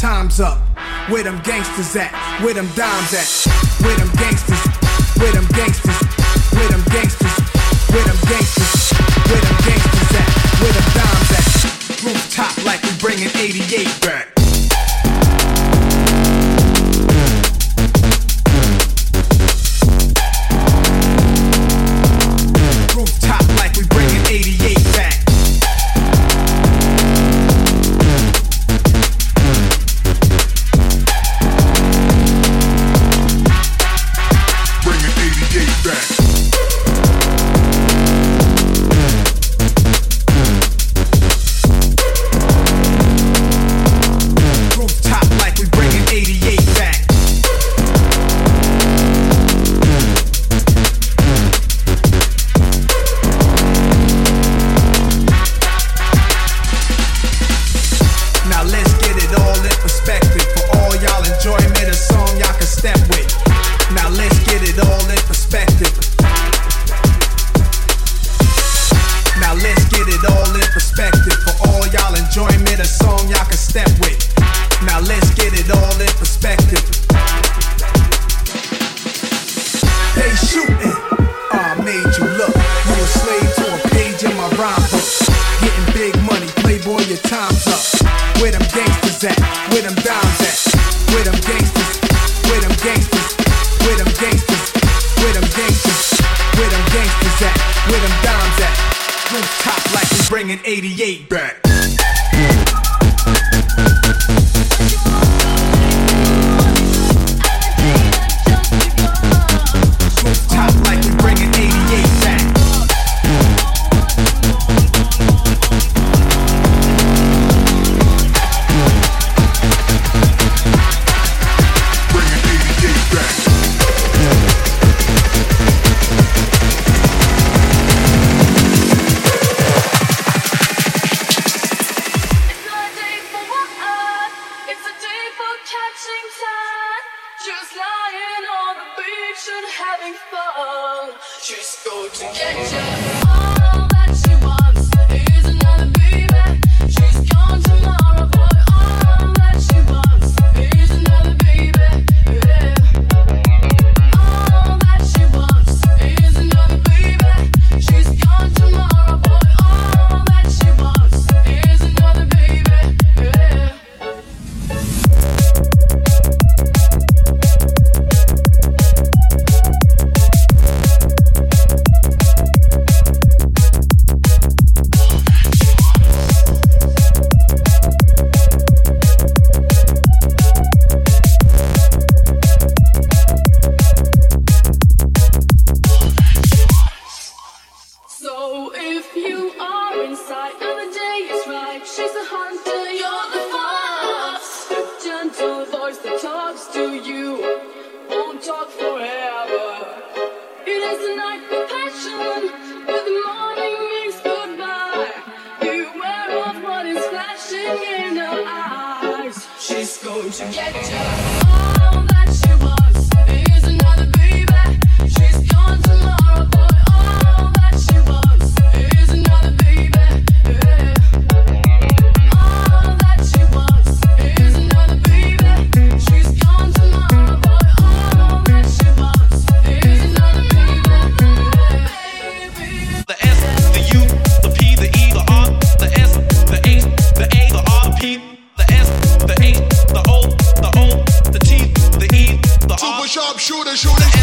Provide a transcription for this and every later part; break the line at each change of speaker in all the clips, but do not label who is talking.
time's up. Where them gangsters at? Where them dimes at?
le jour, les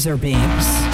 laser beams.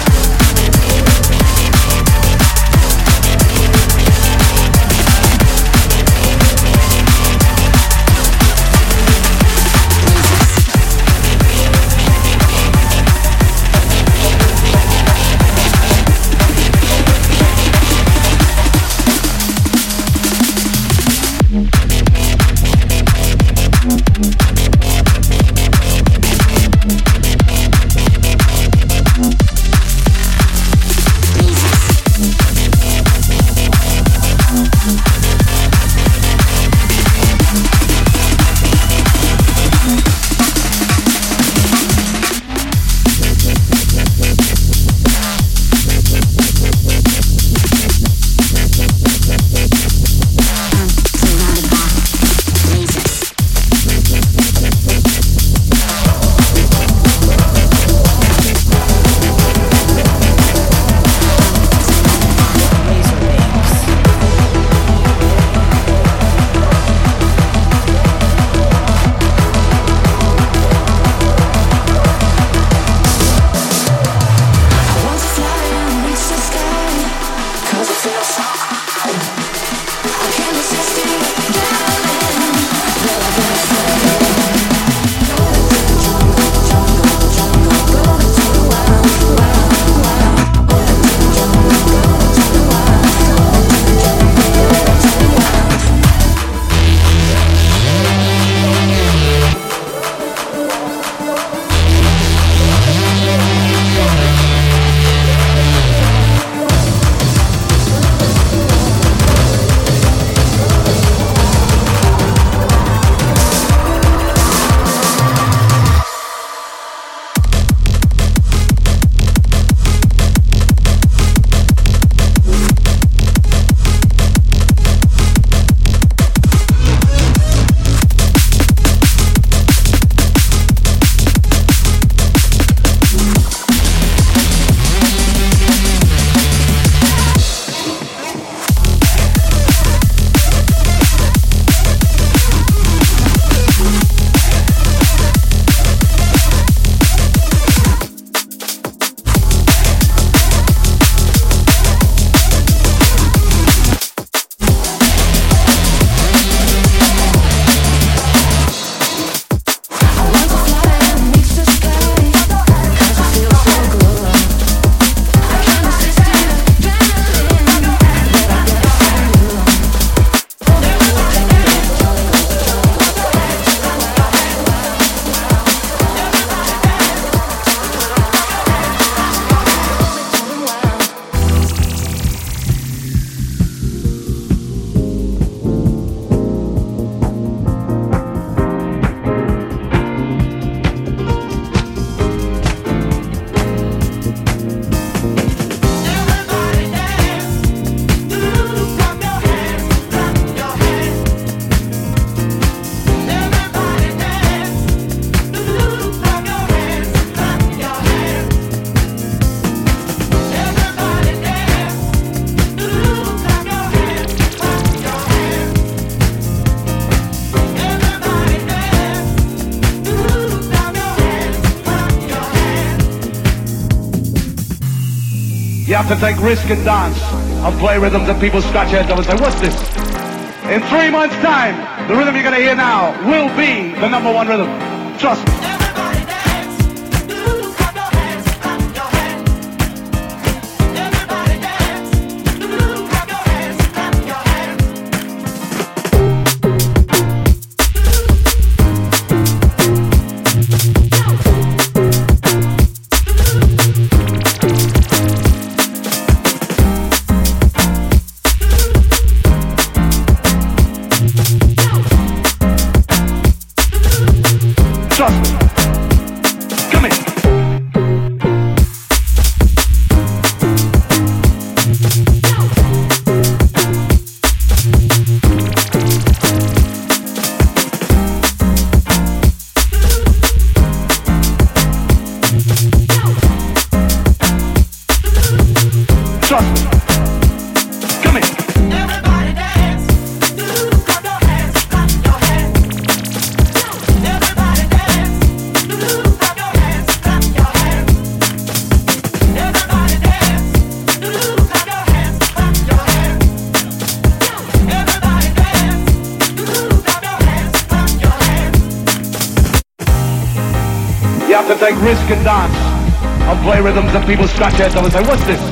Have to take risk and dance and play rhythms and people scratch heads up and say, what's this? In three months' time, the rhythm you're going to hear now will be the number one rhythm. Trust me. Heads over and say, what's this?